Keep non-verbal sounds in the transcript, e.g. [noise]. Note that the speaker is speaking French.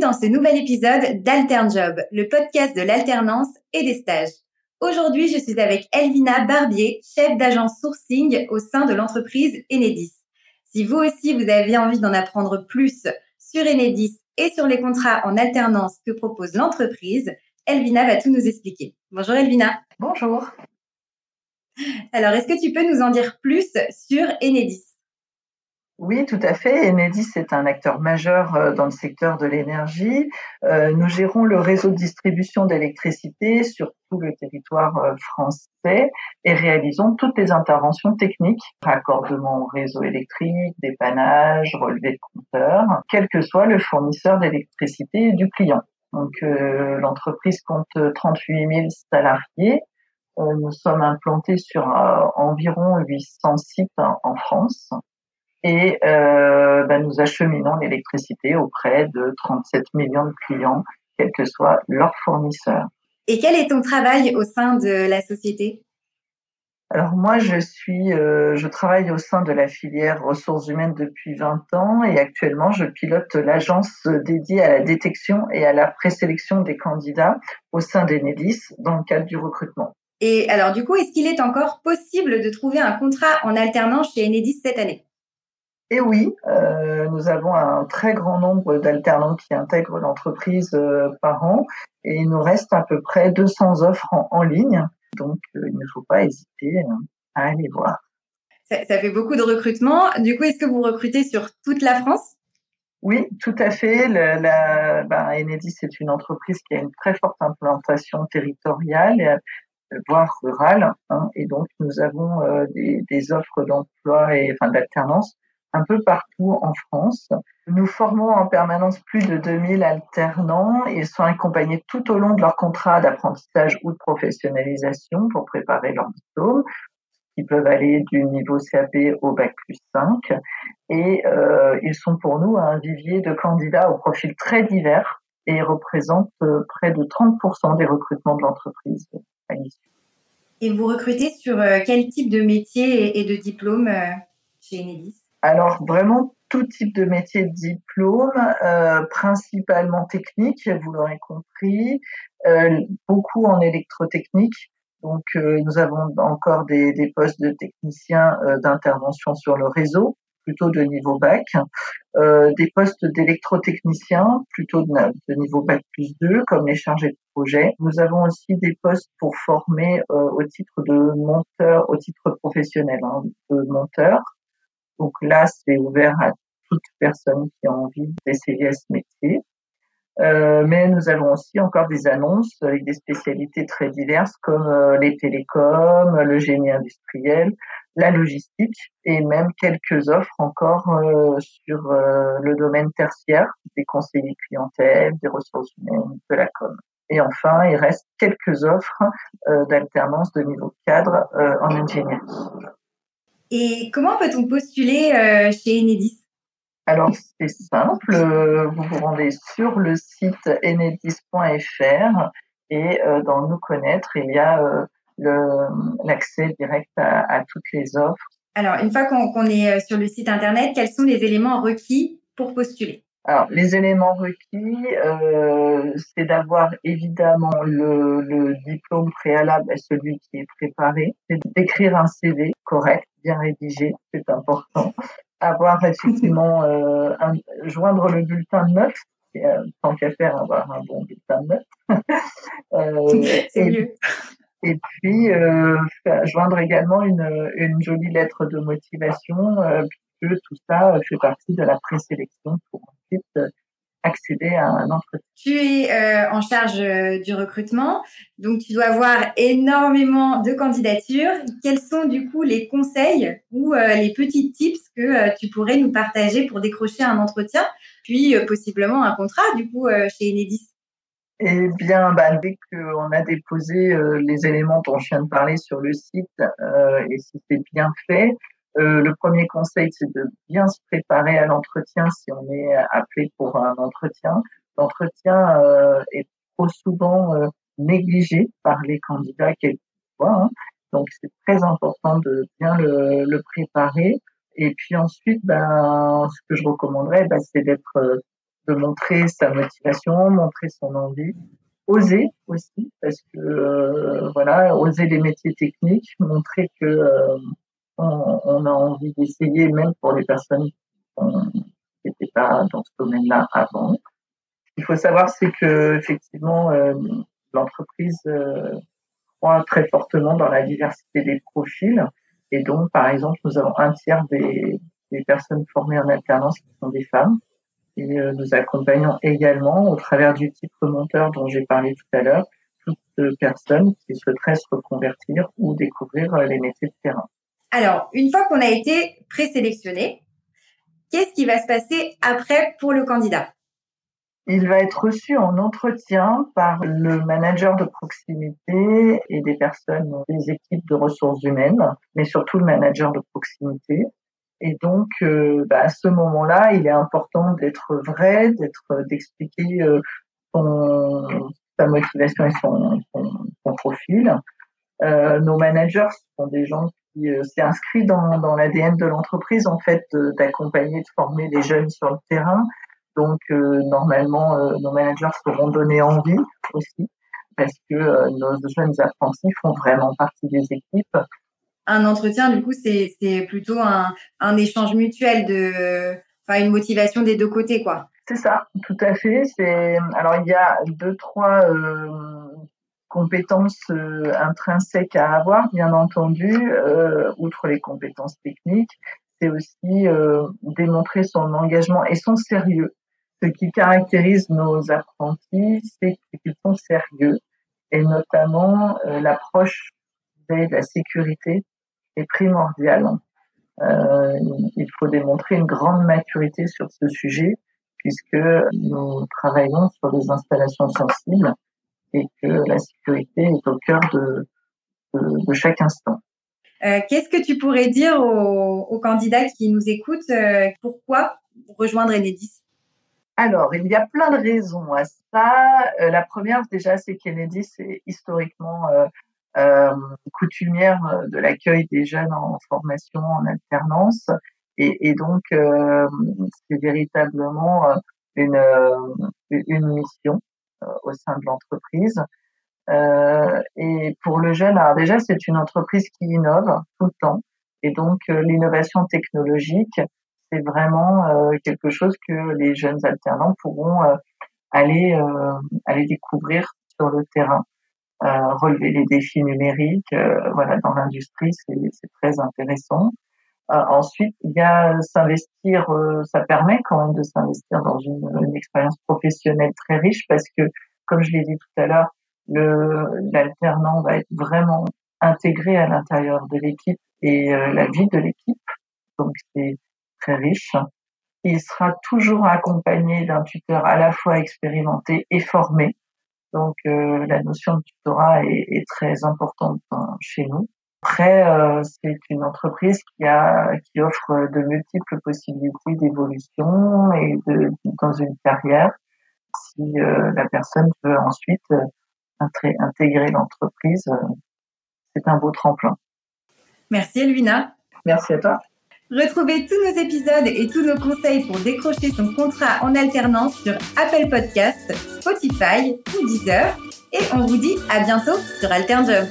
dans ce nouvel épisode d'Alternjob, le podcast de l'alternance et des stages. Aujourd'hui, je suis avec Elvina Barbier, chef d'agence sourcing au sein de l'entreprise Enedis. Si vous aussi vous avez envie d'en apprendre plus sur Enedis et sur les contrats en alternance que propose l'entreprise, Elvina va tout nous expliquer. Bonjour Elvina. Bonjour. Alors, est-ce que tu peux nous en dire plus sur Enedis? Oui, tout à fait. Enedis est un acteur majeur euh, dans le secteur de l'énergie. Euh, nous gérons le réseau de distribution d'électricité sur tout le territoire euh, français et réalisons toutes les interventions techniques, raccordement au réseau électrique, dépannage, relevé de compteur, quel que soit le fournisseur d'électricité du client. Donc l'entreprise compte 38 000 salariés. nous sommes implantés sur environ 800 sites en France et euh, ben, nous acheminons l'électricité auprès de 37 millions de clients, quel que soit leur fournisseur. Et quel est ton travail au sein de la société? Alors moi, je suis, euh, je travaille au sein de la filière ressources humaines depuis 20 ans et actuellement, je pilote l'agence dédiée à la détection et à la présélection des candidats au sein d'Enedis dans le cadre du recrutement. Et alors du coup, est-ce qu'il est encore possible de trouver un contrat en alternance chez Enedis cette année? Et oui, euh, nous avons un très grand nombre d'alternants qui intègrent l'entreprise euh, par an et il nous reste à peu près 200 offres en, ligne. Donc, euh, il ne faut pas hésiter à aller voir. Ça, fait beaucoup de recrutement. Du coup, est-ce que vous recrutez sur toute la France? Oui, tout à fait. Le, la, ben, Enedis est une entreprise qui a une très forte implantation territoriale, voire rurale, hein, et donc nous avons des, des, offres d'emploi et enfin d'alternance un peu partout en France. Nous formons en permanence plus de 2000 alternants. Ils sont accompagnés tout au long de leur contrat d'apprentissage ou de professionnalisation pour préparer leur diplôme. Ils peuvent aller du niveau CAP au bac plus 5. Et euh, ils sont pour nous un vivier de candidats au profil très divers et représentent euh, près de 30% des recrutements de l'entreprise à l'issue. Et vous recrutez sur euh, quel type de métier et de diplôme chez Enedis? Alors vraiment tout type de métier de diplôme, euh, principalement technique, vous l'aurez compris, euh, beaucoup en électrotechnique. Donc euh, nous avons encore des, des postes de techniciens d'intervention sur le réseau, plutôt de niveau bac, des postes d'électrotechniciens, plutôt de, niveau bac plus 2, comme les chargés de projet. Nous avons aussi des postes pour former au titre de monteur, au titre professionnel, hein, de monteur. Donc là, c'est ouvert à toute personne qui a envie d'essayer ce métier. Euh, mais nous avons aussi encore des annonces avec des spécialités très diverses comme euh, les télécoms, le génie industriel, la logistique et même quelques offres encore euh, sur le domaine tertiaire, des conseillers clientèle, des ressources humaines, de la com. Et enfin, il reste quelques offres d'alternance de niveau cadre en ingénierie. Et comment peut-on postuler euh, chez Enedis? Alors, c'est simple, vous vous rendez sur le site enedis.fr et euh, dans Nous connaître, il y a euh, l'accès direct à, toutes les offres. Alors, une fois qu'on est sur le site Internet, quels sont les éléments requis pour postuler? Alors, les éléments requis, euh, c'est d'avoir évidemment le, le, diplôme préalable à celui qui est préparé, c'est d'écrire un CV correct, bien rédigé, c'est important. Avoir effectivement euh, un, joindre le bulletin de notes, euh, tant qu'à faire, avoir un bon bulletin de notes. [laughs] euh, c'est mieux. Et puis euh, joindre également une, une jolie lettre de motivation, puisque tout ça fait partie de la présélection pour euh, accéder à un entretien. Tu es euh, en charge euh, du recrutement, donc tu dois avoir énormément de candidatures. Quels sont du coup les conseils ou les petits tips que tu pourrais nous partager pour décrocher un entretien, puis possiblement un contrat du coup chez Enedis? Eh bien, bah, dès qu'on a déposé les éléments dont je viens de parler sur le site, et si c'est bien fait, euh, le premier conseil, c'est de bien se préparer à l'entretien si on est appelé pour un entretien. L'entretien euh, est trop souvent euh, négligé par les candidats quelquefois. Hein. Donc, c'est très important de bien le, le, préparer. Et puis ensuite, ben, ce que je recommanderais, ben, c'est d'être de montrer sa motivation, montrer son envie, oser aussi, parce que euh, voilà, oser les métiers techniques, montrer que euh, on, a envie d'essayer, même pour les personnes qui n'étaient pas dans ce domaine-là avant. Ce qu'il faut savoir, c'est que effectivement, euh, l'entreprise croit très fortement dans la diversité des profils, et donc, par exemple, nous avons un tiers des, personnes formées en alternance qui sont des femmes. Et euh, nous accompagnons également, au travers du type monteur dont j'ai parlé tout à l'heure, toutes personnes qui souhaiteraient se reconvertir ou découvrir euh, les métiers de terrain. Alors, une fois qu'on a été présélectionné, qu'est-ce qui va se passer après pour le candidat? Il va être reçu en entretien par le manager de proximité et des personnes des équipes de ressources humaines, mais surtout le manager de proximité. Et donc, euh, bah, à ce moment-là, il est important d'être vrai, d'être, d'expliquer euh, son, sa motivation et son, profil. Euh, nos managers sont des gens qui euh, inscrit dans, dans l'ADN de l'entreprise en fait d'accompagner, de former les jeunes sur le terrain. Donc euh, normalement, nos managers seront donnés envie aussi parce que nos jeunes apprentis font vraiment partie des équipes un entretien, du coup, c'est plutôt un, un, échange mutuel de, enfin, une motivation des deux côtés, quoi. C'est ça, tout à fait. C'est alors il y a deux trois euh, compétences euh, intrinsèques à avoir, bien entendu, euh, outre les compétences techniques. C'est aussi démontrer son engagement et son sérieux. Ce qui caractérise nos apprentis, c'est qu'ils sont sérieux et notamment l'approche de la sécurité est primordial. Euh, il faut démontrer une grande maturité sur ce sujet puisque nous travaillons sur des installations sensibles et que la sécurité est au cœur de, de, chaque instant. Euh, Qu'est-ce que tu pourrais dire aux, candidats qui nous écoutent euh, Pourquoi rejoindre Enedis? Alors, il y a plein de raisons à ça. Euh, la première, déjà, c'est qu'Enedis est historiquement euh, euh, coutumière de l'accueil des jeunes en formation en alternance. Et, et donc, euh, c'est véritablement une, une mission au sein de l'entreprise. Euh, et pour le jeune, alors déjà, c'est une entreprise qui innove tout le temps. Et donc, l'innovation technologique, c'est vraiment quelque chose que les jeunes alternants pourront aller, aller découvrir sur le terrain relever les défis numériques. Euh, voilà, dans l'industrie, c'est très intéressant. Euh, ensuite, il y a s'investir, euh, ça permet quand même de s'investir dans une, une, expérience professionnelle très riche parce que, comme je l'ai dit tout à l'heure, l'alternant va être vraiment intégré à l'intérieur de l'équipe et la vie de l'équipe. Donc, c'est très riche. Il sera toujours accompagné d'un tuteur à la fois expérimenté et formé donc euh, la notion de tutorat est, est très importante hein, chez nous. Après, euh, c'est une entreprise qui a qui offre de multiples possibilités d'évolution et de dans une carrière. Si euh, la personne veut ensuite intégrer l'entreprise, c'est un beau tremplin. Merci Elvina. Merci à toi. Retrouvez tous nos épisodes et tous nos conseils pour décrocher son contrat en alternance sur Apple Podcasts, Spotify ou Deezer. Et on vous dit à bientôt sur AlternJob.